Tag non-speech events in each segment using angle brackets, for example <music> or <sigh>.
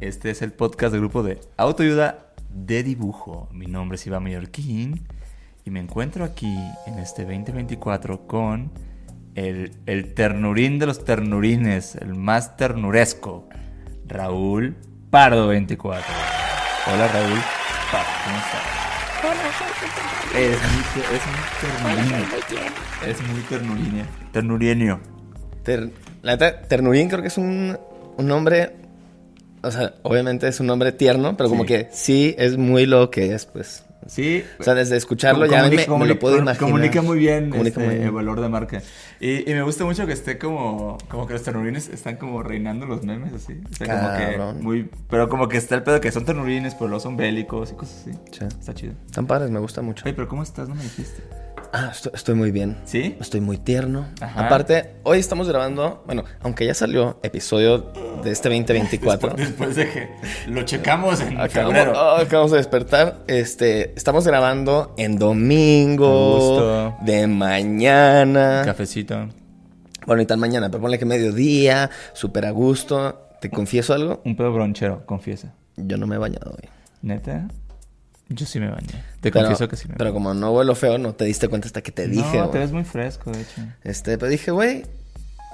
Este es el podcast del grupo de autoayuda de dibujo. Mi nombre es Iván Mallorquín y me encuentro aquí en este 2024 con el, el ternurín de los ternurines, el más ternuresco, Raúl Pardo 24. Hola Raúl Pardo, ¿cómo estás? Es muy, es muy ternurino. Es muy ternurino. Ternurienio. Ter- la neta, Ternurín creo que es un, un nombre. O sea, obviamente es un nombre tierno, pero como Sí. que sí es muy lo que es, pues. Sí. O sea, desde escucharlo ya me, me lo puedo imaginar. Comunica muy bien, Comunica este, muy bien. el valor de marca. Y, y me gusta mucho que esté como, como que los ternurines están como reinando los memes, así. O sea, como que Cabrón. muy, pero como que está el pedo que son ternurines, pero luego son bélicos y cosas así. Sí. Está chido. Están padres, me gusta mucho. Oye, pero ¿cómo estás? No me dijiste. Ah, estoy, estoy muy bien. ¿Sí? Estoy muy tierno. Ajá. Aparte, hoy estamos grabando, bueno, aunque ya salió episodio de este 2024. <laughs> Después de que lo checamos en Acabamos, febrero. oh, acabamos de despertar. Este, estamos grabando en domingo, de mañana. Cafecito. Bueno, y tal mañana, pero ponle que mediodía, súper a gusto. ¿Te confieso algo? Un pedo bronchero, confiesa. Yo no me he bañado hoy. ¿Neta? Yo sí me bañé. Te Pero- confieso que sí me Pero bañé. como no huelo feo, no te diste cuenta hasta que te dije, No, te ves muy fresco, de hecho. Este, pero dije, güey,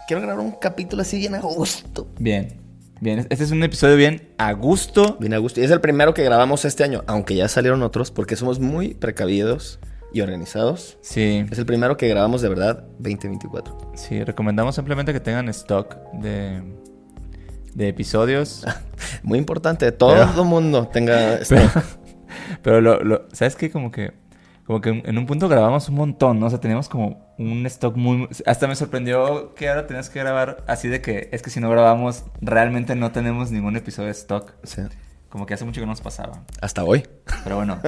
quiero grabar un capítulo así bien a gusto. Bien. Bien, este es un episodio bien a gusto. Bien a gusto. Y es el primero que grabamos este año, aunque ya salieron otros, porque somos muy precavidos y organizados. Sí, Es el primero que grabamos de verdad 2024. sí, recomendamos simplemente que tengan stock de, de episodios. <laughs> Muy importante, todo Pero- el mundo tenga... <laughs> Pero, pero lo, lo- ¿sabes qué? Como que, como que en un punto grabamos un montón, ¿no? O sea, teníamos como un stock muy... Hasta me sorprendió que ahora tenías que grabar así de que es que si no grabamos, realmente no tenemos ningún episodio de stock. sea, Como que hace mucho que no nos pasaba. hasta hoy. Pero bueno,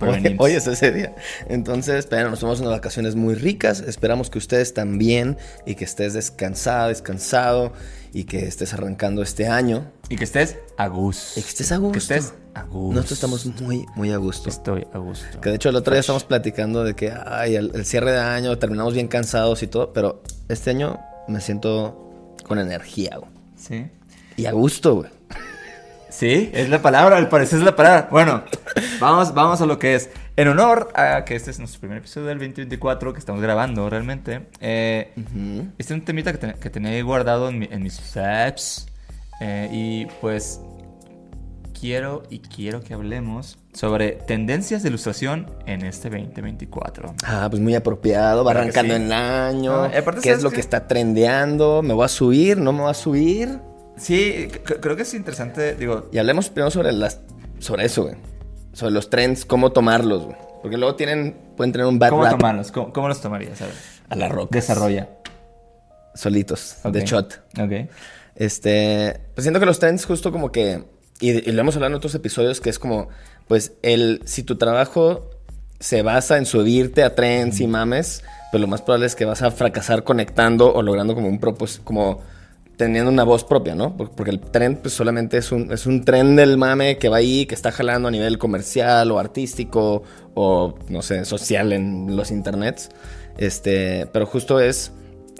<laughs> Hoy, es ese día. Entonces, pero nos tomamos unas vacaciones muy ricas. Esperamos que ustedes también y que estés descansada, descansado y que estés arrancando este año. Y que estés a gusto. Y que estés a gusto. Que estés a gusto. Nosotros estamos muy, muy a gusto. Estoy a gusto. Que de hecho el otro día estamos platicando de que, ay, el, el cierre de año, terminamos bien cansados y todo, pero este año me siento con energía, güey. Sí. Y a gusto, güey. Sí, es la palabra, al parecer es la palabra. Bueno, <laughs> vamos, vamos a lo que es. En honor a que este es nuestro primer episodio del 2024 que estamos grabando realmente, eh, Ujú. este es un temita que, te- que tenía ahí guardado en, mi- en mis apps. eh, y pues quiero y quiero que hablemos sobre tendencias de ilustración en este 2024. Ah, pues muy apropiado, va Claro que arrancando sí. el año. No, ¿Qué es ¿sabes lo qué? que está trendeando? ¿Me voy a subir? ¿No me voy a subir? Sí, creo que es interesante, digo, Y hablemos primero sobre las sobre eso, güey. Sobre los trends, cómo tomarlos, güey. Porque luego tienen, pueden tener un bad ¿cómo rap tomarlos? ¿Cómo, cómo los tomarías? A ver. a la roca. Desarrolla. Solitos, de shot. Ok. Este, pues siento que los trends justo como que, y, y lo hemos hablado en otros episodios, que es como, pues, el, si tu trabajo se basa en subirte a trends y mames, pues lo más probable es que vas a fracasar conectando o logrando como un propósito, como teniendo una voz propia, ¿no? Por- Porque el trend pues solamente es un, es un tren del mame que va ahí, que está jalando a nivel comercial o artístico o, no sé, social en los internets. Este, pero justo es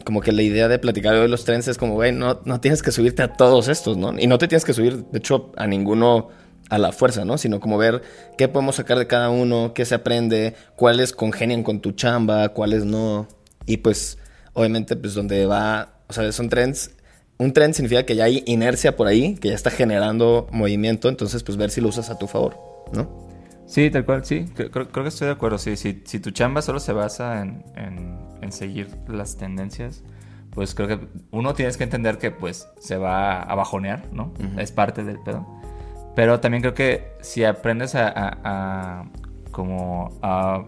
como que la idea de platicar de los trends es como, güey, no, no tienes que subirte a todos estos, ¿no? Y no te tienes que subir, de hecho, a ninguno a la fuerza, ¿no? Sino como ver qué podemos sacar de cada uno, qué se aprende, cuáles congenian con tu chamba, cuáles no. Y pues, obviamente, pues donde va, o sea, son trends. Un trend significa que ya hay inercia por ahí, que ya está generando movimiento, entonces pues ver si lo usas a tu favor, ¿no? Sí, tal cual, sí. Creo, que estoy de acuerdo. Sí, si tu chamba solo se basa en, en- en seguir las tendencias, pues creo que uno tienes que entender que pues se va a bajonear, ¿no? Es parte del pedo. Pero también creo que si aprendes a, a- a como a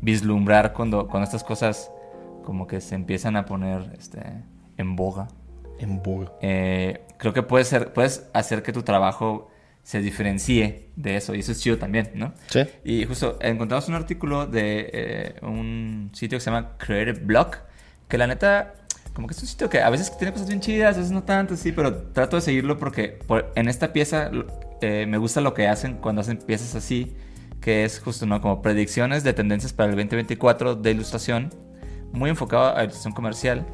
vislumbrar cuando, cuando estas cosas como que se empiezan a poner este, en boga, En bug. eh, creo que puedes, ser, puedes hacer que tu trabajo se diferencie de eso y eso es chido también, ¿no? Sí. Y justo encontramos un artículo de eh, un sitio que se llama Creative Block, que la neta, como que es un sitio que a veces tiene cosas bien chidas, a veces no tanto, sí, pero trato de seguirlo porque por- en esta pieza eh, me gusta lo que hacen cuando hacen piezas así, que es justo, ¿no? Como predicciones de tendencias para el 2024 de ilustración, muy enfocado a ilustración comercial.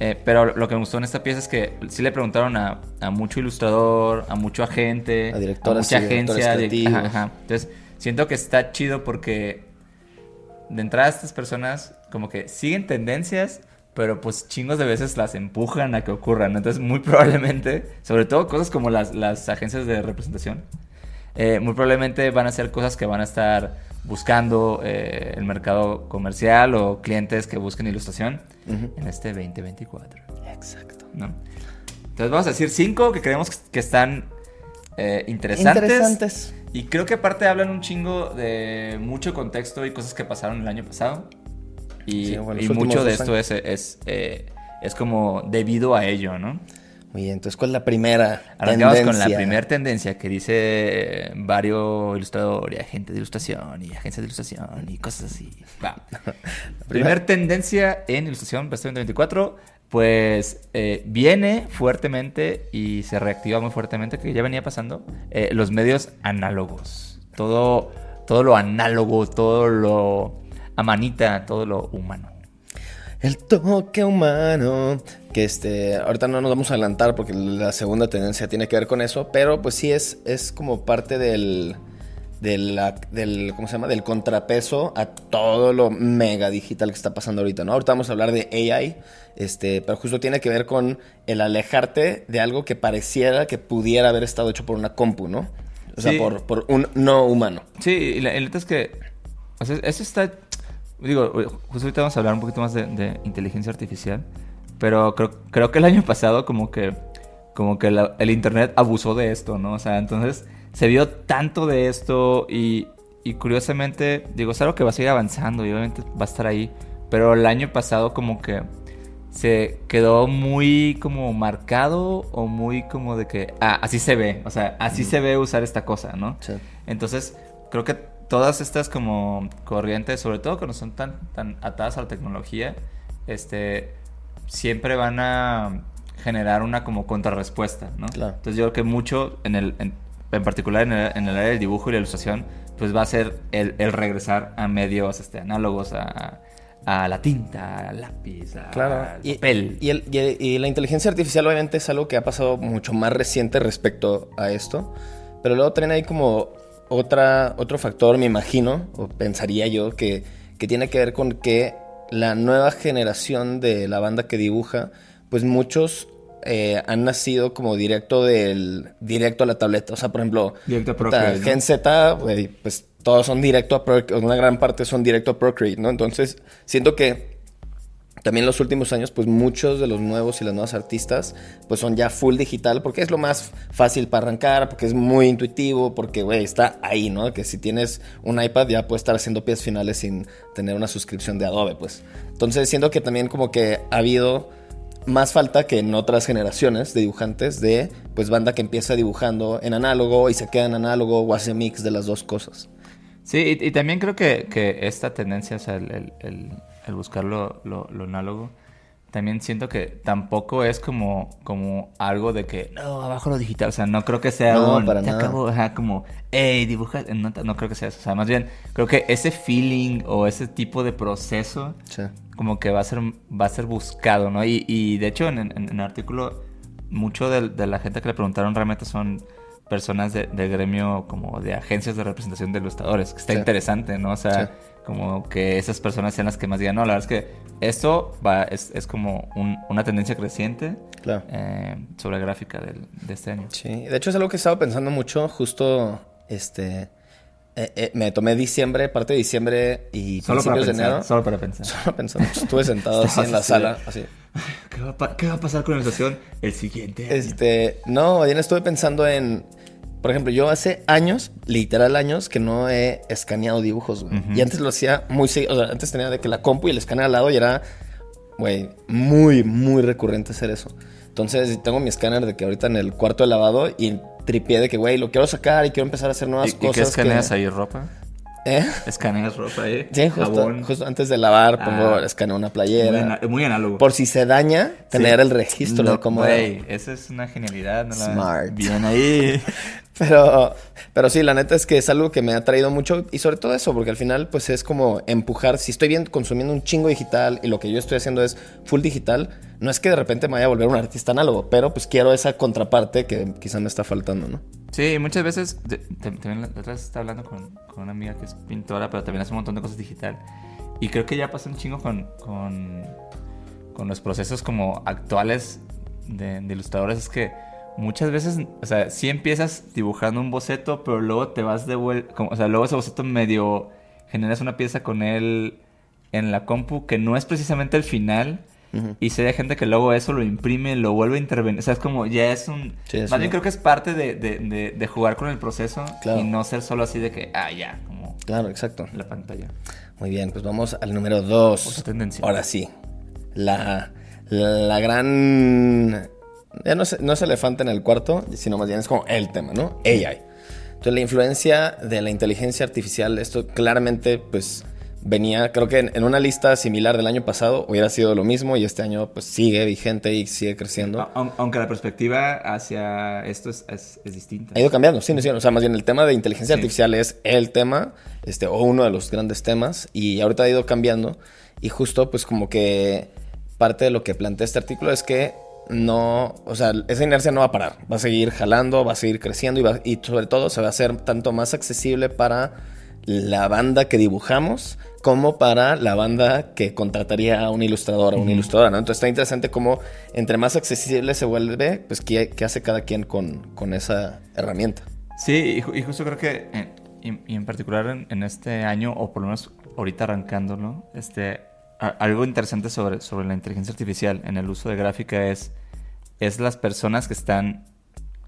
Eh, pero lo que me gustó en esta pieza es que sí le preguntaron a, a mucho ilustrador, a mucho agente, A directoras mucha agencia. ajá, ajá. Entonces, siento que está chido porque de entrada estas personas como que siguen tendencias, pero pues chingos de veces las empujan a que ocurran. Entonces, muy <laughs> probablemente, sobre todo cosas como las, las agencias de representación, eh, muy probablemente van a ser cosas que van a estar buscando eh, el mercado comercial o clientes que busquen ilustración en este 2024. Exacto. ¿no? Entonces vamos a decir cinco que creemos que están eh, interesantes. Interesantes. Y creo que aparte hablan un chingo de mucho contexto y cosas que pasaron el año pasado. Y, Sí, bueno, y los mucho de esto es, es, eh, es como debido a ello, ¿no? Muy bien, entonces, ¿cuál es la primera Arrancamos con la tendencia? primera tendencia que dice eh, varios ilustradores, agentes de ilustración y agencias de ilustración y cosas así. Va. <laughs> Primer tendencia en ilustración este 2024, pues eh, viene fuertemente y se reactiva muy fuertemente, que ya venía pasando, eh, los medios análogos. Todo, todo lo análogo, todo lo a manita, todo lo humano. El toque humano. Que este, ahorita no nos vamos a adelantar porque la segunda tendencia tiene que ver con eso, pero pues sí es, es como parte del, del, del, ¿cómo se llama? Del contrapeso a todo lo mega digital que está pasando ahorita, ¿no? Ahorita vamos a hablar de AI, este, pero justo tiene que ver con el alejarte de algo que pareciera que pudiera haber estado hecho por una compu, ¿no? O sea, Sí. por, por un no humano. Sí, y la, el neta es que. O sea, eso está. Digo, justo ahorita vamos a hablar un poquito más de, de inteligencia artificial. Pero creo, creo que el año pasado, como que. Como que la- el internet abusó de esto, ¿no? O sea, entonces se vio tanto de esto y, y curiosamente, digo, es algo que va a seguir avanzando y obviamente va a estar ahí. Pero el año pasado, como que se quedó muy como marcado o muy como de que, ah, así se ve, o sea, así se ve usar esta cosa, ¿no? Sí. Entonces, creo que todas estas como corrientes, sobre todo cuando son tan, tan atadas a la tecnología, este, siempre van a generar una como contrarrespuesta, ¿no? Claro. Entonces yo creo que mucho, en, el, en, en particular en el, en el área del dibujo y la ilustración, pues va a ser el, el regresar a medios este, análogos, a, a la tinta, al lápiz, Claro. al Y, papel. y el- y el- y la inteligencia artificial obviamente es algo que ha pasado mucho más reciente respecto a esto. Pero luego también hay como otra, otro factor, me imagino, o pensaría yo, que, que tiene que ver con que la nueva generación de la banda que dibuja, pues muchos eh, han nacido como directo del directo a la tableta. O sea, por ejemplo, Directo a Procreate, ¿no? Gen Z, pues todos son directo a Procreate, una gran parte son directo a Procreate, ¿no? Entonces, siento que también en los últimos años, pues muchos de los nuevos y las nuevas artistas, pues son ya full digital, porque es lo más fácil para arrancar, porque es muy intuitivo, porque, güey, está ahí, ¿no? Que si tienes un iPad ya puedes estar haciendo piezas finales sin tener una suscripción de Adobe, pues. Entonces, siento que también como que ha habido más falta que en otras generaciones de dibujantes de, pues, banda que empieza dibujando en análogo y se queda en análogo o hace mix de las dos cosas. Sí, y, también creo que, que esta tendencia, o sea, el- el buscar lo, lo- lo análogo, también siento que tampoco es como, como algo de que, no, abajo lo digital, o sea, no creo que sea No, un, para "Te nada. acabo", ajá, como, hey, dibuja, no, no creo que sea eso, o sea, más bien, creo que ese feeling o ese tipo de proceso Sí. como que va a ser, va a ser buscado, ¿no? Y, y de hecho en, en- en el artículo, mucho de, de la gente que le preguntaron realmente son personas de, gremio como de agencias de representación de ilustradores, que está Sí. interesante, ¿no? O sea, Sí. Como que esas personas sean las que más digan, no, la verdad es que esto va, es, es como un- una tendencia creciente Claro. eh, sobre la gráfica del- de este año. Sí, de hecho es algo que he estado pensando mucho, justo, este, eh, eh, me tomé diciembre, parte de diciembre y Solo principios de pensar, enero. solo para pensar. <laughs> Solo pensando, estuve sentado <laughs> así en la sala, así. ¿Qué va, qué va a pasar con la ilustración el siguiente año? Este, no, bien estuve pensando en, por ejemplo, yo hace años, literal años, que no he escaneado dibujos, güey. Y antes lo hacía muy seguido, o sea, antes tenía de que la compu y el escáner al lado y era, güey, muy, muy recurrente hacer eso. Entonces tengo mi escáner de que ahorita en el cuarto de lavado y tripié de que, güey, lo quiero sacar y quiero empezar a hacer nuevas ¿Y, y qué cosas. escaneas que... ahí? ¿Ropa? ¿Eh? ¿Escaneas ropa ahí? Sí, justo, Jabón. justo antes de lavar pongo, Ah. escaneo una Muy, playera. ana- muy análogo. Por si se daña, tener Sí. el registro No, de cómo... Güey, esa es una genialidad. ¿no? La- Smart. Bien ahí. <laughs> Pero, pero sí, la neta es que es algo que me ha traído mucho y sobre todo eso, porque al final pues es como empujar, si estoy bien consumiendo un chingo digital y lo que yo estoy haciendo es full digital, no es que de repente me vaya a volver un artista análogo, pero pues quiero esa contraparte que quizá me está faltando, ¿no? Sí, muchas veces, también la otra estaba hablando con, con una amiga que es pintora, pero también hace un montón de cosas digital. Y creo que ya pasa un chingo con, con, los procesos como actuales de, de ilustradores. Es que muchas veces, o sea, sí empiezas dibujando un boceto, pero luego te vas de vuelta, o sea, luego ese boceto medio generas una pieza con él en la compu que no es precisamente el final. Y sé de gente que luego eso lo imprime, lo vuelve a intervenir. O sea, es como ya es un. Sí, es más bien creo que es parte de, de- de- de jugar con el proceso Claro. y no ser solo así de que, ah, ya, como Claro, exacto. la pantalla. Muy bien, pues vamos al número dos. Otra tendencia. Ahora sí. La, la gran... Ya no es, no es elefante en el cuarto, sino más bien es como el tema, ¿no? AI. Entonces la influencia de la inteligencia artificial, esto claramente pues venía, creo que en, en una lista similar del año pasado hubiera sido lo mismo y este año pues sigue vigente y sigue creciendo. Aunque la perspectiva hacia esto es, es- es distinta. Ha ido cambiando, sí, sí, o sea, más bien el tema de inteligencia Sí. artificial es el tema, este, o uno de los grandes temas, y ahorita ha ido cambiando, y justo pues como que parte de lo que plantea este artículo es que no, o sea, esa inercia no va a parar, va a seguir jalando, va a seguir creciendo, y, va- y sobre todo se va a hacer tanto más accesible para la banda que dibujamos, como para la banda que contrataría a un ilustrador o una ilustradora, ¿no? Entonces está interesante cómo entre más accesible se vuelve, pues qué, qué hace cada quien con, con esa herramienta. Sí, y, ju- y justo creo que, eh, y, en particular en, en este año, o por lo menos ahorita arrancando, ¿no? Este, a- algo interesante sobre, sobre la inteligencia artificial en el uso de gráfica es, es las personas que están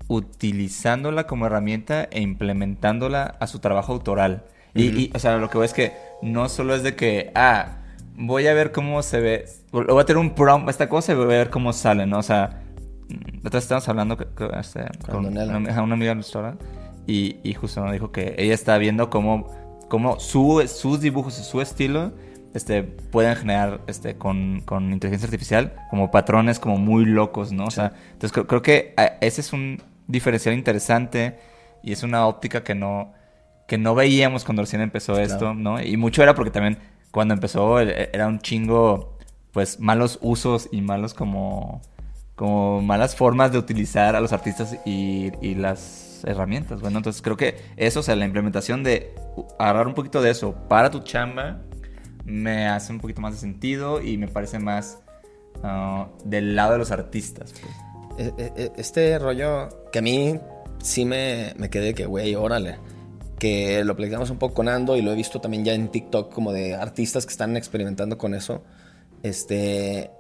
utilizándola como herramienta e implementándola a su trabajo autoral. Y, y, o sea, lo que veo es que no solo es de que, ah, voy a ver cómo se ve, voy a tener un prompt, esta cosa y voy a ver cómo sale, ¿no? O sea, mm, otra estábamos hablando que- que, este, con una, una amiga ilustradora y, y justo nos dijo que ella está viendo cómo, cómo su, sus dibujos y su estilo este, pueden generar este, con, con inteligencia artificial como patrones como muy locos, ¿no? O sea, entonces creo, creo que ah, ese es un diferencial interesante y es una óptica que no, que no veíamos cuando recién empezó esto, ¿no? Y mucho era porque también cuando empezó e- era un chingo, pues, malos usos y malos como, como malas formas de utilizar a los artistas y, y las herramientas. Bueno, entonces creo que eso, o sea, la implementación de agarrar un poquito de eso para tu chamba me hace un poquito más de sentido y me parece más ah, del lado de los artistas. pues. E- e- Este rollo que a mí sí me, me quedé que, güey, órale. Que lo platicamos un poco con Ando y lo he visto también ya en TikTok como de artistas que están experimentando con eso. Este,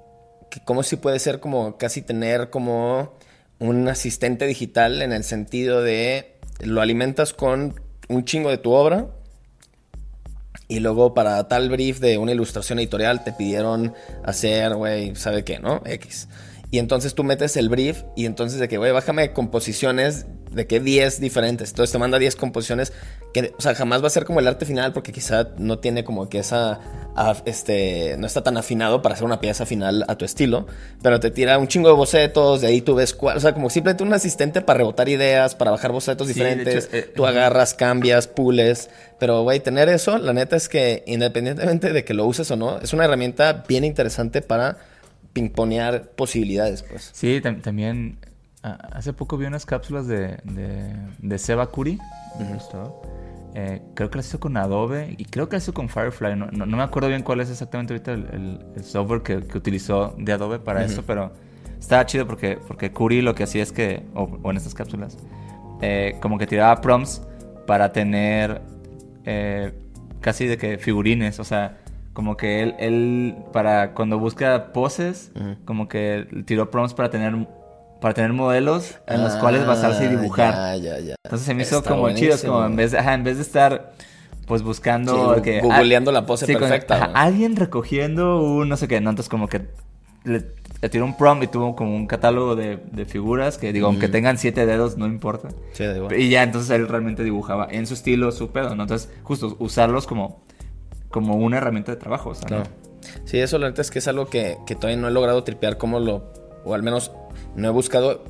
que como si puede ser como casi tener como un asistente digital en el sentido de lo alimentas con un chingo de tu obra y luego para tal brief de una ilustración editorial te pidieron hacer, güey, ¿sabe qué, no? X. Y entonces tú metes el brief y entonces de que, güey, bájame composiciones de que 10 diferentes. Entonces te manda 10 composiciones que, o sea, jamás va a ser como el arte final porque quizá no tiene como que esa, este, no está tan afinado para hacer una pieza final a tu estilo, pero te tira un chingo de bocetos, de ahí tú ves cuál, o sea, como simplemente un asistente para rebotar ideas, para bajar bocetos Sí, diferentes. hecho, eh, tú agarras, cambias, pules. Pero, güey, tener eso, la neta es que independientemente de que lo uses o no, es una herramienta bien interesante para pimponear posibilidades, pues. Sí, tam- también hace poco vi unas cápsulas de, de, de Seba Curi, gustó. Eh, creo que las hizo con Adobe y creo que las hizo con Firefly. No, no- no me acuerdo bien cuál es exactamente ahorita el, el- el software que, que utilizó de Adobe para eso, pero estaba chido porque, porque Curi lo que hacía es que, o, o en estas cápsulas, eh, como que tiraba prompts para tener eh, casi de que figurines, o sea, como que él, él para cuando busca poses, como que tiró prompts para tener para tener modelos en los cuales basarse y Ah, dibujar. Ya, ya, ya. Entonces se me hizo Está como chido, como en vez de, ajá, en vez de estar pues buscando Sí, que googleando la pose con- perfecta, alguien recogiendo un no sé qué, no, entonces como que le, le tiró un prompt y tuvo como un catálogo de, de figuras que digo, aunque tengan siete dedos, no importa. Sí, da igual. Y ya entonces él realmente dibujaba en su estilo su pedo, ¿no? Entonces, justo usarlos como, como una herramienta de trabajo, o sea, No. Sí, eso la neta es que es algo que, que todavía no he logrado tripear cómo lo... O al menos no he buscado,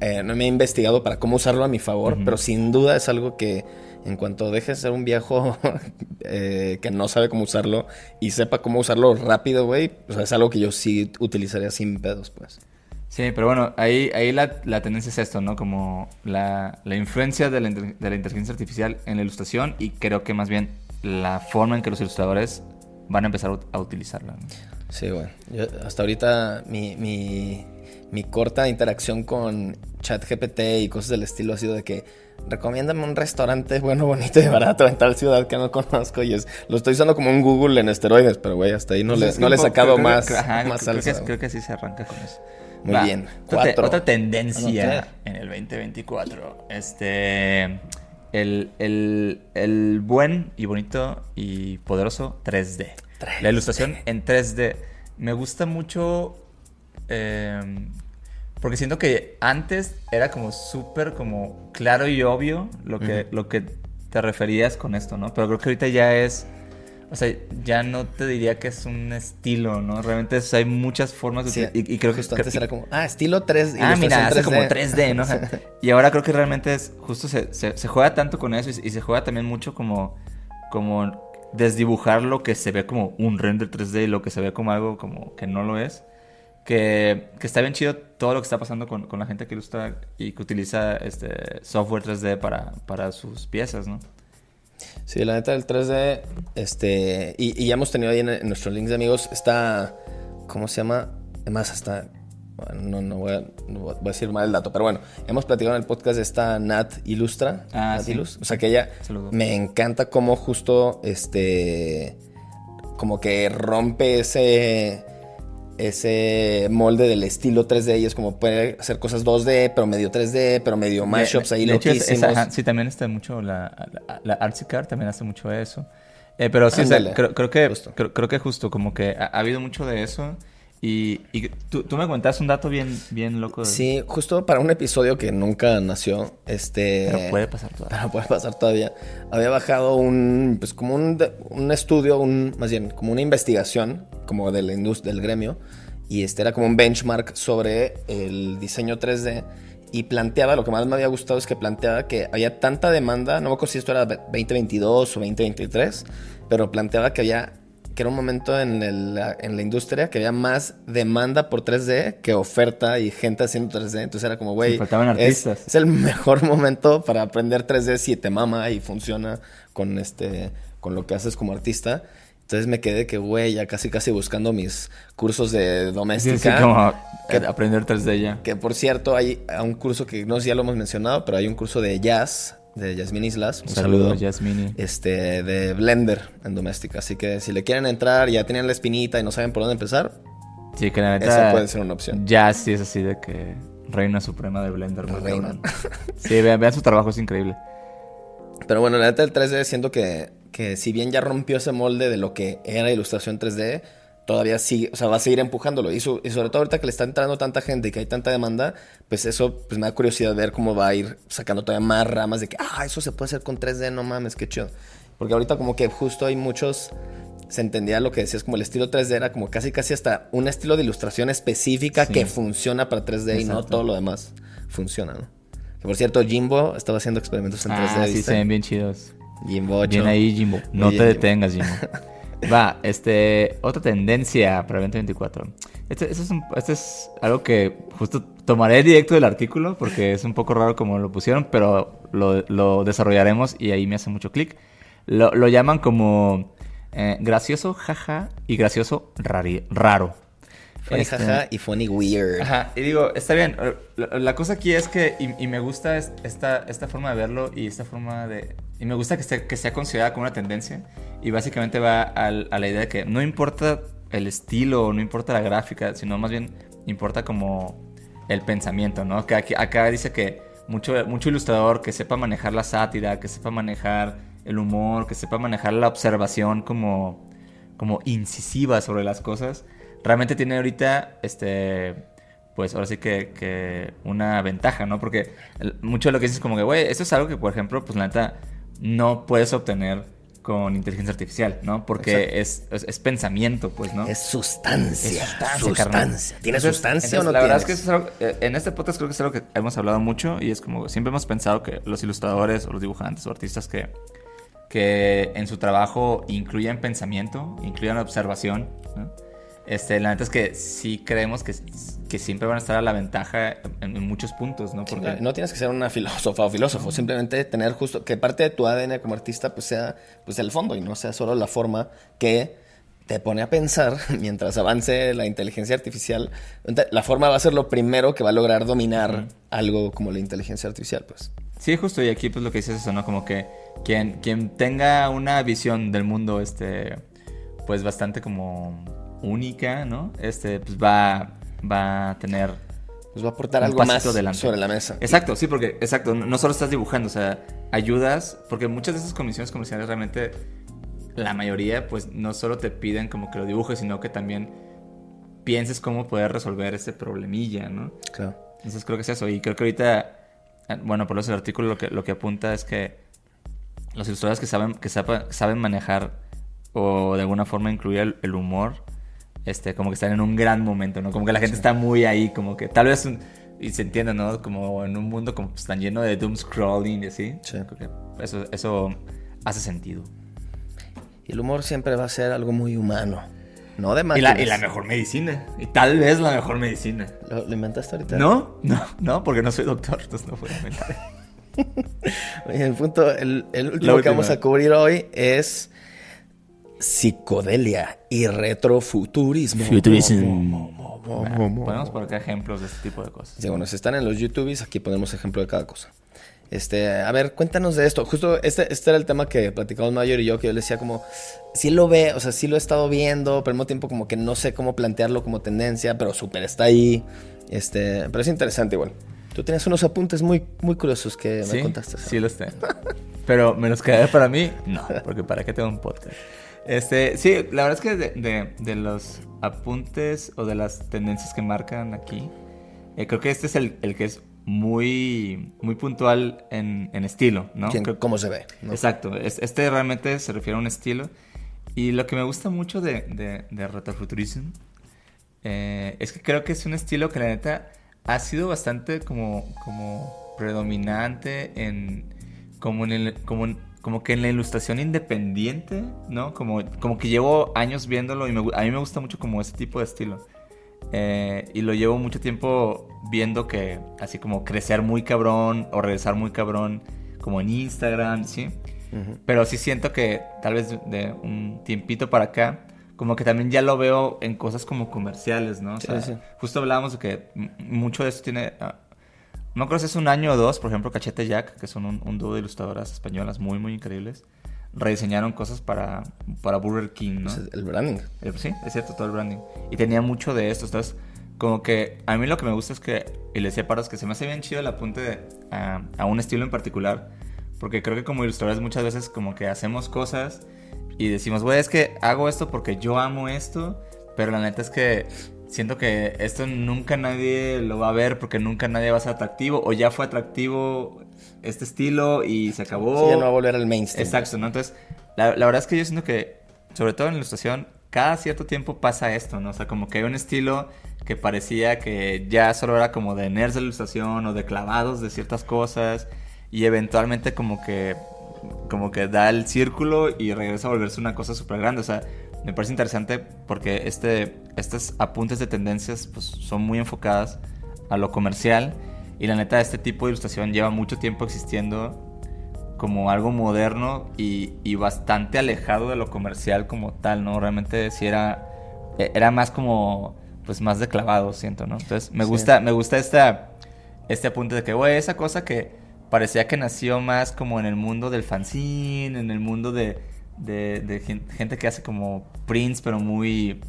eh, no me he investigado para cómo usarlo a mi favor, pero sin duda es algo que en cuanto deje de ser un viejo <laughs> eh, que no sabe cómo usarlo y sepa cómo usarlo rápido, güey, o sea, es algo que yo sí utilizaría sin pedos, pues. Sí, pero bueno, ahí, ahí la, la tendencia es esto, ¿no? Como la, la influencia de la, de la inteligencia artificial en la ilustración y creo que más bien la forma en que los ilustradores van a empezar a ut- a utilizarla. ¿no? Sí, güey. Yo- hasta ahorita mi, mi, mi corta interacción con ChatGPT y cosas del estilo ha sido de que recomiéndame un restaurante bueno, bonito y barato en tal ciudad que no conozco y es, lo estoy usando como un Google en esteroides, pero güey, hasta ahí no, le, no que le he sacado creo que- más, creo- ajá, más creo, que, salsa. creo que así se arranca con eso. Muy bien. Otra, tendencia en el 2024. Este. El, el, el buen y bonito y poderoso 3D. 3D. La ilustración en 3D. Me gusta mucho. Eh, porque siento que antes era como súper como claro y obvio lo que, lo que te referías con esto, ¿no? Pero creo que ahorita ya es. O sea, ya no te diría que es un estilo, ¿no? Realmente hay muchas formas de Sí, y, y creo que antes era como, ah, estilo 3 Ah, mira, hace como 3D, ¿no? <laughs> O sea, y ahora creo que realmente es justo se, se, se juega tanto con eso y, y se juega también mucho como, como desdibujar lo que se ve como un render 3D y lo que se ve como algo como que no lo es. Que, que está bien chido todo lo que está pasando con, con la gente que ilustra y que utiliza este software 3D para, para sus piezas, ¿no? Sí, la neta del 3D, este, y, y ya hemos tenido ahí en, en nuestros links de amigos, está, ¿cómo se llama? Además, hasta, bueno, no, no, voy a, no voy a decir mal el dato, pero bueno, hemos platicado en el podcast de esta Nat Ilustra, Ah, Nat sí. Ilus, o sea que ella, Saludos. me encanta cómo justo, este, como que rompe ese, ese molde del estilo 3D y es como puede hacer cosas 2D, pero medio 3D, pero medio mashups ahí De hecho, es- es- loquísimos. sí, también está mucho la, la, la Artsy Car, también hace mucho eso. Eh, pero sí, o sea, creo, creo que, justo. creo, creo que justo como que ha, ha habido mucho de eso. Y, y tú, tú me contaste un dato bien, bien loco. de- Sí, justo para un episodio que nunca nació, este... Pero puede pasar todavía. Pero puede pasar todavía. Había bajado un, pues como un, un estudio, un, más bien, como una investigación, como de la del gremio, y este era como un benchmark sobre el diseño 3D, y planteaba, lo que más me había gustado es que planteaba que había tanta demanda, no me acuerdo si esto era 2022 o 2023, pero planteaba que había que era un momento en, el- en la industria que había más demanda por 3D que oferta y gente haciendo 3D. Entonces era como, güey, es- es el mejor <laughs> momento para aprender 3D si te mama y funciona con este con lo que haces como artista. Entonces me quedé que, güey, ya casi casi buscando mis cursos de doméstica. sí, como que- aprender 3D ya. Que por cierto, hay un curso que no sé si ya lo hemos mencionado, pero hay un curso de jazz de Yasmin Islas. Un Saludos, saludo. Yasmini. Este, de Blender en doméstica. Así que si le quieren entrar, ya tenían la espinita y no saben por dónde empezar, Sí, que la neta. esa puede ser una opción. Ya sí es así de que reina suprema de Blender. Reina. Sí, vean, vean su trabajo, es increíble. Pero bueno, la neta del 3D siento que, que si bien ya rompió ese molde de lo que era ilustración 3D, todavía sigue, o sea, va a seguir empujándolo. Y, su- y sobre todo ahorita que le está entrando tanta gente y que hay tanta demanda, pues eso pues me da curiosidad ver cómo va a ir sacando todavía más ramas de que, ah, eso se puede hacer con 3D, no mames, qué chido. Porque ahorita como que justo hay muchos, se entendía lo que decías como el estilo 3D era como casi casi hasta un estilo de ilustración específica Sí. que funciona para 3D y no todo lo demás funciona, ¿no? Que por cierto, Jimbo estaba haciendo experimentos en 3D. Ah, sí, ¿viste? se ven bien chidos. Jimbo. Bien ahí, Jimbo. No te detengas, Jimbo. <laughs> Va, este, otra tendencia para el 2024. Este, este es un- este es algo que justo tomaré directo del artículo porque es un poco raro como lo pusieron, pero lo, lo desarrollaremos y ahí me hace mucho clic. Lo, lo llaman como eh, gracioso, jaja, y gracioso rari- raro. Funny Este, jaja y funny weird. Ajá, y digo, está bien. La, la cosa aquí es que, y, y me gusta es- esta, esta forma de verlo y esta forma de... Y me gusta que, esté- que sea considerada como una tendencia. Y básicamente va a la idea de que no importa el estilo, no importa la gráfica, sino más bien importa como el pensamiento, ¿no? Que aquí- acá dice que mucho, mucho ilustrador que sepa manejar la sátira, que sepa manejar el humor, que sepa manejar la observación como, como incisiva sobre las cosas, realmente tiene ahorita, este, pues ahora sí que, que una ventaja, ¿no? Porque mucho de lo que dices es como que, güey, esto es algo que, por ejemplo, pues la neta, no puedes obtener con inteligencia artificial, ¿no? Porque es, es, es pensamiento, pues, ¿no? Es sustancia. Es sustancia, sustancia. ¿Tiene Entonces- sustancia o no La verdad es que eso es algo- eh, en este podcast creo que es algo que hemos hablado mucho y es como siempre hemos pensado que los ilustradores o los dibujantes o artistas que, que en su trabajo incluyan pensamiento, incluyan observación, ¿no? Este, la neta es que sí creemos que, que siempre van a estar a la ventaja en, en muchos puntos, ¿no? Porque No tienes que ser una filósofa o filósofo, simplemente tener justo que parte de tu ADN como artista pues sea pues el fondo y no sea solo la forma que te pone a pensar <laughs> mientras avance la inteligencia artificial. La forma va a ser lo primero que va a lograr dominar algo como la inteligencia artificial, pues. Sí, justo, y aquí pues lo que dices es eso, ¿no? Como que quien, quien tenga una visión del mundo, este, pues bastante como única, ¿no? Este, pues va, va a tener Pues va a aportar algo más pasito adelante. sobre la mesa. Exacto, sí, porque, exacto, no, solo estás dibujando, o sea, ayudas, porque muchas de esas comisiones comerciales realmente, la mayoría, pues no solo te piden como que lo dibujes, sino que también pienses cómo poder resolver ese problemilla, ¿no? Claro. Entonces creo que es eso. Y creo que ahorita, eh, bueno, por eso el artículo lo que, lo que apunta es que los ilustradores que saben, que saben manejar o de alguna forma incluir el, el humor, este, como que están en un gran momento, ¿no? Como que la gente está muy ahí, como que tal vez, un- y se entiende, ¿no? Como en un mundo como pues, tan lleno de doom scrolling y así. Sí. Eso, eso hace sentido. Y el humor siempre va a ser algo muy humano, no de Y la, y la mejor medicina. Y tal vez la mejor medicina. ¿Lo, lo inventaste ahorita? No, no, no, porque no soy doctor, entonces no puedo inventar. <laughs> El punto, el, el último que vamos a cubrir hoy es psicodelia y retrofuturismo. Ponemos por acá ejemplos de este tipo de cosas. Sí, bueno, si están en los YouTubes, aquí ponemos ejemplo de cada cosa. Este, a ver, cuéntanos de esto. Justo este, este era el tema que platicamos Mayor y yo, que yo le decía como, sí lo ve, o sea, sí lo he estado viendo, pero al mismo tiempo como que no sé cómo plantearlo como tendencia, pero súper está ahí. Este, pero es interesante igual. Tú tienes unos apuntes muy, muy curiosos que me contaste. sí los tengo. Pero me los quedé para mí, no, porque para qué tengo un podcast. Este, sí, la verdad es que de, de- de los apuntes o de las tendencias que marcan aquí, eh, creo que este es el, el que es muy, muy puntual en, en estilo, ¿no? ¿Quién- Creo- ¿Cómo se ve? no? Exacto, es- este realmente se refiere a un estilo. Y lo que me gusta mucho de, de, de Retrofuturism eh, es que creo que es un estilo que la neta ha sido bastante como, como predominante en como en el, como, en- como que en la ilustración independiente, ¿no? Como, como que llevo años viéndolo y me a mí me gusta mucho como ese tipo de estilo. Eh, y lo llevo mucho tiempo viendo que así como crecer muy cabrón o regresar muy cabrón como en Instagram, ¿sí? Pero sí siento que tal vez de- un tiempito para acá, como que también ya lo veo en cosas como comerciales, ¿no? O Sí, sea, sí. justo hablábamos de que mucho de esto tiene... no creo que es un año o dos, por ejemplo, Cachete Jack, que son un, un dúo de ilustradoras españolas muy, muy increíbles, rediseñaron cosas para, para Burger King, ¿no? Ese es el branding. Eh, Sí, es cierto, todo el branding. Y tenía mucho de esto. Entonces, como que a mí lo que me gusta es que, y le decía Paros que se me hace bien chido el apunte de- a, a un estilo en particular. Porque creo que como ilustradores muchas veces como que hacemos cosas y decimos, güey, es que hago esto porque yo amo esto. Pero la neta es que siento que esto nunca nadie lo va a ver porque nunca nadie va a ser atractivo. O ya fue atractivo este estilo y se acabó. Sí, ya no va a volver al mainstream. Exacto, ¿no? Entonces, la, la verdad es que yo siento que, sobre todo en la ilustración, cada cierto tiempo pasa esto, ¿no? O sea, como que hay un estilo que parecía que ya solo era como de nerds de ilustración o de clavados de ciertas cosas y eventualmente como que como que da el círculo y regresa a volverse una cosa súper grande. O sea, me parece interesante porque este, estos apuntes de tendencias pues, son muy enfocadas a lo comercial y la neta este tipo de ilustración lleva mucho tiempo existiendo como algo moderno y, y bastante alejado de lo comercial como tal, ¿no? Realmente sí era, eh, era más como, pues más de clavado, siento, ¿no? Entonces me Sí. gusta, me gusta esta, este apunte de que, güey, esa cosa que parecía que nació más como en el mundo del fanzine, en el mundo de, de, de gen- gente que hace como prints, pero muy,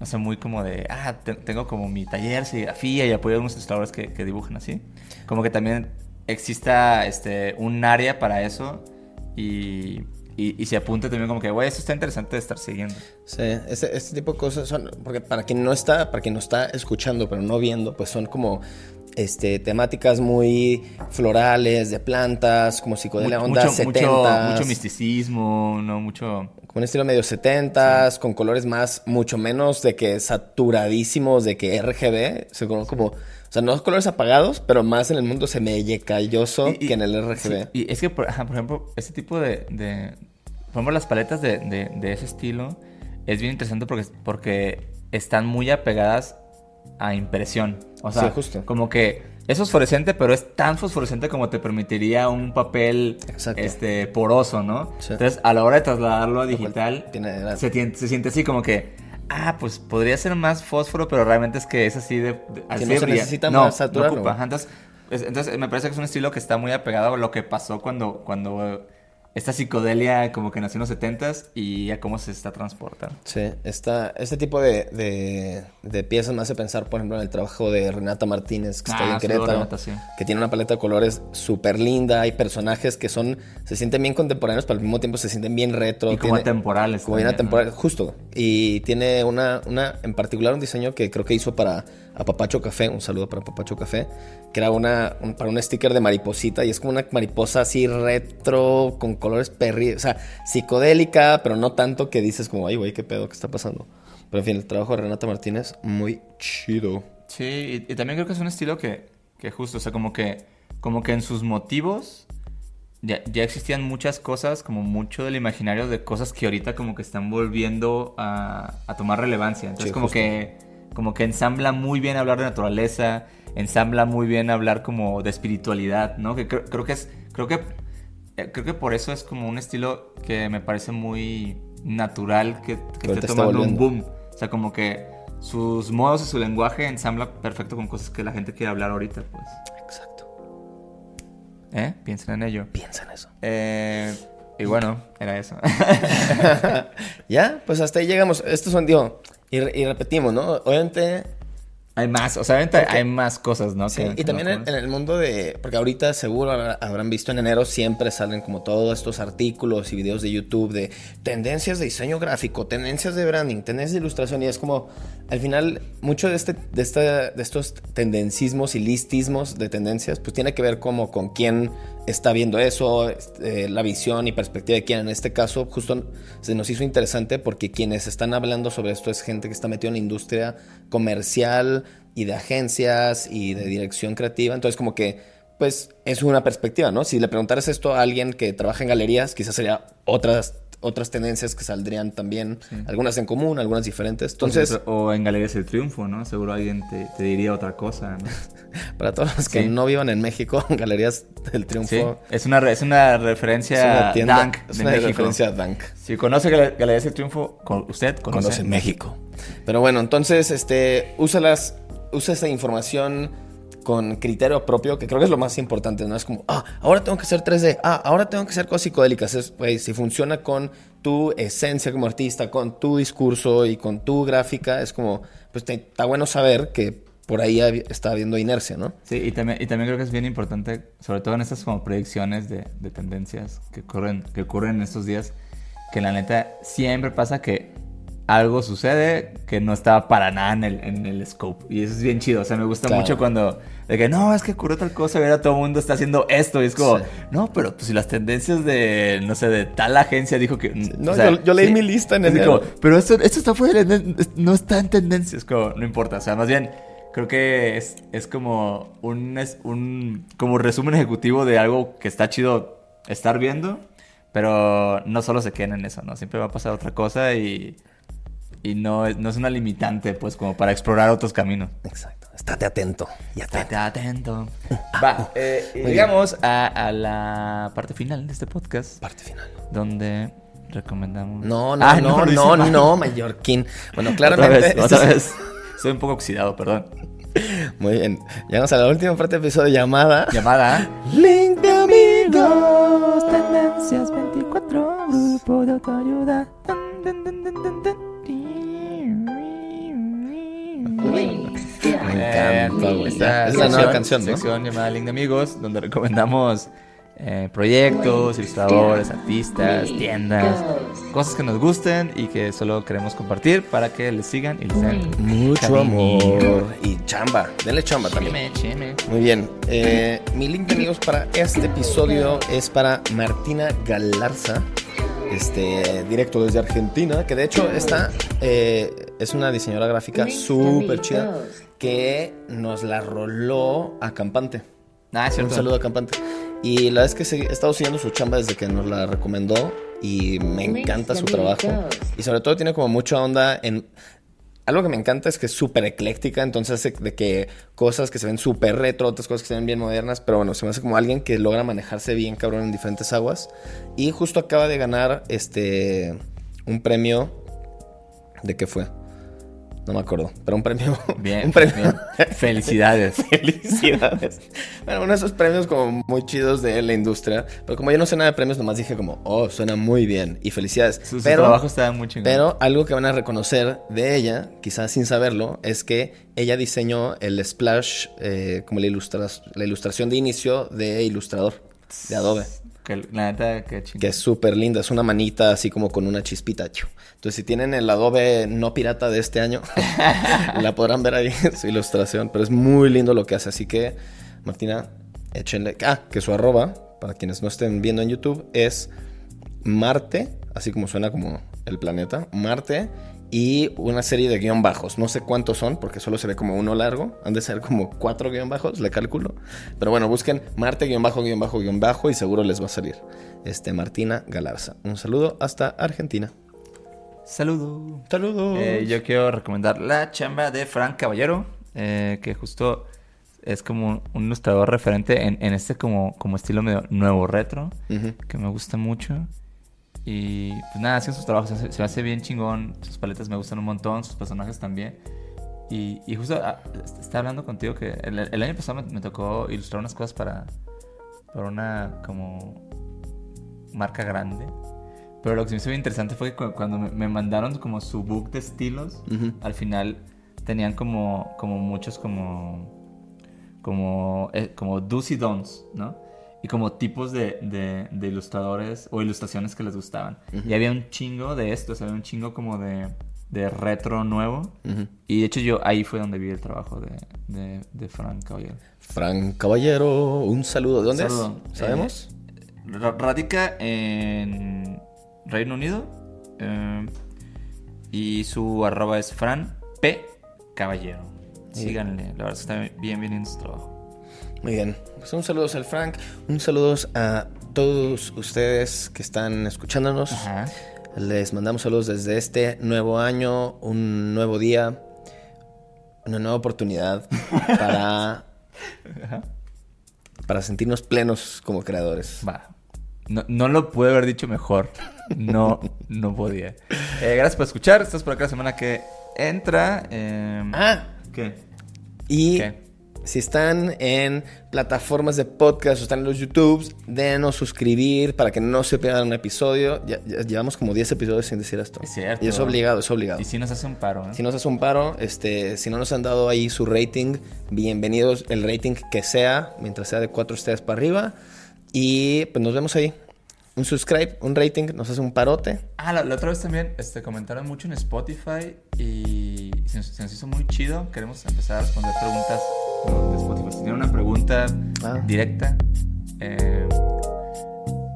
no sé, muy como de, ah, te- tengo como mi taller, serigrafía y apoyo a unos ilustradores que, que dibujan así. Como que también exista este, un área para eso y, y, y se apunte también como que, güey, esto está interesante de estar siguiendo. Sí, este, este tipo de cosas son, porque para quien no está, para quien no está escuchando pero no viendo, pues son como este, temáticas muy florales, de plantas, como psicodelia Mu- onda mucho, 70 mucho, mucho misticismo, ¿no? Mucho... un estilo medio 70s, con colores más, mucho menos de que saturadísimos, de que RGB, o sea, como, como- o sea, no colores apagados, pero más en el mundo semeyecalloso Y- y- que en el RGB. sí, y es que, por, ajá, por ejemplo, este tipo de, de- Por ejemplo, las paletas de, de- de ese estilo es bien interesante porque, porque están muy apegadas a impresión. O sea, Sí, justo. como que es fosforescente, pero es tan fosforescente como te permitiría un papel Exacto. este, poroso, ¿no? Sí. Entonces, a la hora de trasladarlo a digital, tiene- se, siente así como que. Ah, pues podría ser más fósforo, pero realmente es que es así de. de- así no de se necesita no, más saturarlo. no ocupa. Entonces, es- entonces, me parece que es un estilo que está muy apegado a lo que pasó cuando, cuando esta psicodelia como que nació en los 70s y a cómo se está transportando. Sí, esta, este tipo de, de, de piezas me hace pensar, por ejemplo, en el trabajo de Renata Martínez, que está Ah, en saludos, Querétaro, Renata, sí. que tiene una paleta de colores súper linda, hay personajes que son, se sienten bien contemporáneos, pero al mismo tiempo se sienten bien retro. Y como tiene- atemporales Como bien atemporales, justo. Y tiene una, una, en particular un diseño que creo que hizo para a Papacho Café, un saludo para Papacho Café, que era una, un- para un sticker de mariposita y es como una mariposa así retro, con colores perri, o sea, psicodélica, pero no tanto que dices como, ay, güey, qué pedo, qué está pasando. Pero en fin, el trabajo de Renata Martínez, muy chido. Sí, y, y también creo que es un estilo que, que justo, o sea, como que, como que en sus motivos ya, ya existían muchas cosas, como mucho del imaginario de cosas que ahorita como que están volviendo a, a tomar relevancia. Entonces Sí, como justo. que, como que ensambla muy bien hablar de naturaleza, ensambla muy bien hablar como de espiritualidad, ¿no? Que creo, creo que es, creo que, eh, creo que por eso es como un estilo que me parece muy natural que, que esté tomando un boom. O sea, como que sus modos y su lenguaje ensambla perfecto con cosas que la gente quiere hablar ahorita, pues. Exacto. ¿Eh? Piensen en ello. Piensa en eso. Eh, y bueno, era eso. <laughs> ya, pues hasta ahí llegamos. Estos son, digo, y, y repetimos, ¿no? Obviamente hay más, o sea, obviamente hay más cosas, ¿no? Sí, Que- y también en, en el mundo de, porque ahorita seguro habrá- habrán visto en enero siempre salen como todos estos artículos y videos de YouTube de tendencias de diseño gráfico, tendencias de branding, tendencias de ilustración y es como al final mucho de este de esta de estos tendencismos y listismos de tendencias pues tiene que ver como con quién está viendo eso, este, la visión y perspectiva de quién. En este caso justo se nos hizo interesante porque quienes están hablando sobre esto es gente que está metida en la industria comercial y de agencias y de dirección creativa. Entonces, como que, pues, es una perspectiva, ¿no? Si le preguntaras esto a alguien que trabaja en galerías, quizás sería otras, otras tendencias que saldrían también. Algunas en común, algunas diferentes. Entonces, o en Galerías del Triunfo, ¿no? Seguro alguien te, te diría otra cosa, ¿no? <laughs> para todos los que Sí. no vivan en México, <laughs> Galerías del Sí, Triunfo es una, es una es referencia una tienda, Dunk es de una México. referencia a Dunk. Si conoce Gal- Galerías del Triunfo, con- usted conoce, conoce México. Pero bueno, entonces, este, úsalas, usa esa información con criterio propio, que creo que es lo más importante, ¿no? Es como, ah, ahora tengo que hacer 3D, ah, ahora tengo que hacer cosas psicodélicas. Es, güey, si funciona con tu esencia como artista, con tu discurso y con tu gráfica, es como, pues está bueno saber que por ahí está habiendo inercia, ¿no? Sí, y también, y también creo que es bien importante, sobre todo en estas como predicciones de, de tendencias que ocurren, que ocurren en estos días, que la neta siempre pasa que algo sucede que no estaba para nada en el, en el scope. Y eso es bien chido. O sea, me gusta Claro. mucho cuando... De que no, es que ocurrió tal cosa y ahora todo el mundo está haciendo esto. Y es como... Sí. No, pero pues si las tendencias de... No sé, de tal agencia dijo que... No, o sea, yo- yo leí sí. mi lista en como, pero esto, esto está fuera, no está en tendencias, como, no importa, o sea, más bien, creo que es, es como un, es un como resumen ejecutivo de algo que está chido estar viendo, pero no solo se queden en eso, ¿no? Siempre va a pasar otra cosa y, y no, es, no es una limitante, pues, como para explorar otros caminos. Exacto. Estate atento y atento. Estate atento. <laughs> Va, eh, llegamos a, a la parte final de este podcast, Parte final. donde recomendamos... No, no, Ah, no, no, mal. no, Mallorquín. Bueno, Otra claramente. <laughs> vez, otra vez. Estoy un poco oxidado, perdón. <laughs> Muy bien. Llegamos a la última parte del episodio llamada. Llamada. Link de amigos. Tendencias encanta, güey. esta Es la nueva canción, ¿no? Sección llamada Link de Amigos, donde recomendamos eh, proyectos, ilustradores, artistas, tiendas, cosas que nos gusten y que solo queremos compartir para que les sigan y les den Mucho amor y chamba. Denle chamba también. Cheme, cheme. Muy bien. Eh, mi link de amigos para este episodio es para Martina Galarza. Este, directo desde Argentina. Que de hecho esta eh, es una diseñadora gráfica súper chida. Que nos la roló a Campante. Ah, es Un cierto. saludo a Campante. Y la verdad es que he estado siguiendo su chamba desde que nos la recomendó. Y me encanta su trabajo. Y sobre todo tiene como mucha onda en... Algo que me encanta es que es súper ecléctica, entonces hace de que cosas que se ven súper retro, otras cosas que se ven bien modernas, pero bueno, se me hace como alguien que logra manejarse bien cabrón en diferentes aguas. Y justo acaba de ganar este un premio. ¿De qué fue? No me acuerdo, pero un premio. Bien, <laughs> un premio. bien. Felicidades. <laughs> Felicidades. Bueno, uno de esos premios como muy chidos de la industria. Pero como yo no sé nada de premios, nomás dije como, oh, suena muy bien. Y felicidades. Su, su pero, trabajo está muy chingón. pero algo que van a reconocer de ella, quizás sin saberlo, es que ella diseñó el splash, eh, como la, la ilustración de inicio de Ilustrador, de Adobe. Que la neta, chingón. Que es súper linda, es una manita así como con una chispita. Entonces, si tienen el Adobe no pirata de este año, <laughs> <laughs> la podrán ver ahí en su ilustración. Pero es muy lindo lo que hace. Así que, Martina, échenle. Ah, que su arroba, para quienes no estén viendo en YouTube, es Marte, así como suena como el planeta, Marte. Y una serie de guion bajos. No sé cuántos son, porque solo se ve como uno largo. Han de ser como cuatro guion bajos, le calculo. Pero bueno, busquen Marte guion bajo, guion bajo, guion bajo y seguro les va a salir. Este, Martina Galarza. Un saludo hasta Argentina. Saludos. Saludos. Eh, yo quiero recomendar la chamba de Frank Caballero, eh, que justo es como un ilustrador referente en, en este como, como estilo medio nuevo retro, que me gusta mucho. Y pues nada, hacen sus trabajos, se, hace- se hace bien chingón, sus paletas me gustan un montón, sus personajes también. Y, y justo ah, est- estaba hablando contigo que el, el año pasado me, me tocó ilustrar unas cosas para, para una como marca grande. Pero lo que se me hizo bien interesante fue que cu- cuando me, me mandaron como su book de estilos, al final tenían como, como muchos como como, eh, como do's y don'ts, ¿no? Y como tipos de, de, de ilustradores o ilustraciones que les gustaban. Y había un chingo de esto, o sea, había un chingo como de, de retro nuevo. Y de hecho yo ahí fue donde vi el trabajo de, de, de Frank Caballero. Fran Caballero, un saludo. ¿De dónde Saludo. es? ¿Sabemos? Eh, ra- radica en Reino Unido. eh, y su arroba es Fran P. Caballero. Síganle, la verdad es que está bien, bien en su trabajo. Muy bien. Pues un saludo al Frank. Un saludo a todos ustedes que están escuchándonos. Ajá. Les mandamos saludos desde este nuevo año, un nuevo día, una nueva oportunidad <laughs> para, para sentirnos plenos como creadores. Va. No, no lo pude haber dicho mejor. No, <laughs> no podía. Eh, gracias por escuchar. Estás por acá la semana que entra. eh, Ah, ¿Qué? y ¿Qué? Si están en plataformas de podcast o están en los YouTubes, denos suscribir para que no se pierdan un episodio. Ya, ya llevamos como 10 episodios sin decir esto. Es cierto. Y es obligado, es obligado. Y si nos hace un paro, ¿eh? Si nos hace un paro, este, si no nos han dado ahí su rating, bienvenidos el rating que sea, mientras sea de cuatro estrellas para arriba. Y pues nos vemos ahí. Un subscribe, un rating, nos hace un parote. Ah, la, la otra vez también este, comentaron mucho en Spotify y se nos, se nos hizo muy chido. Queremos empezar a responder preguntas de Spotify. Si tienen una pregunta Ah. directa, eh,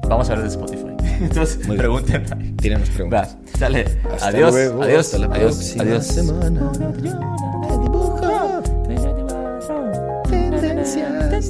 vamos a hablar de Spotify. <laughs> Entonces, Muy bien. pregunten. Tírenos preguntas. Va, sale. Hasta adiós, luego, adiós, hasta la adiós, próxima adiós. semana. Tendencias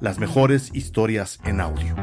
las mejores historias en audio.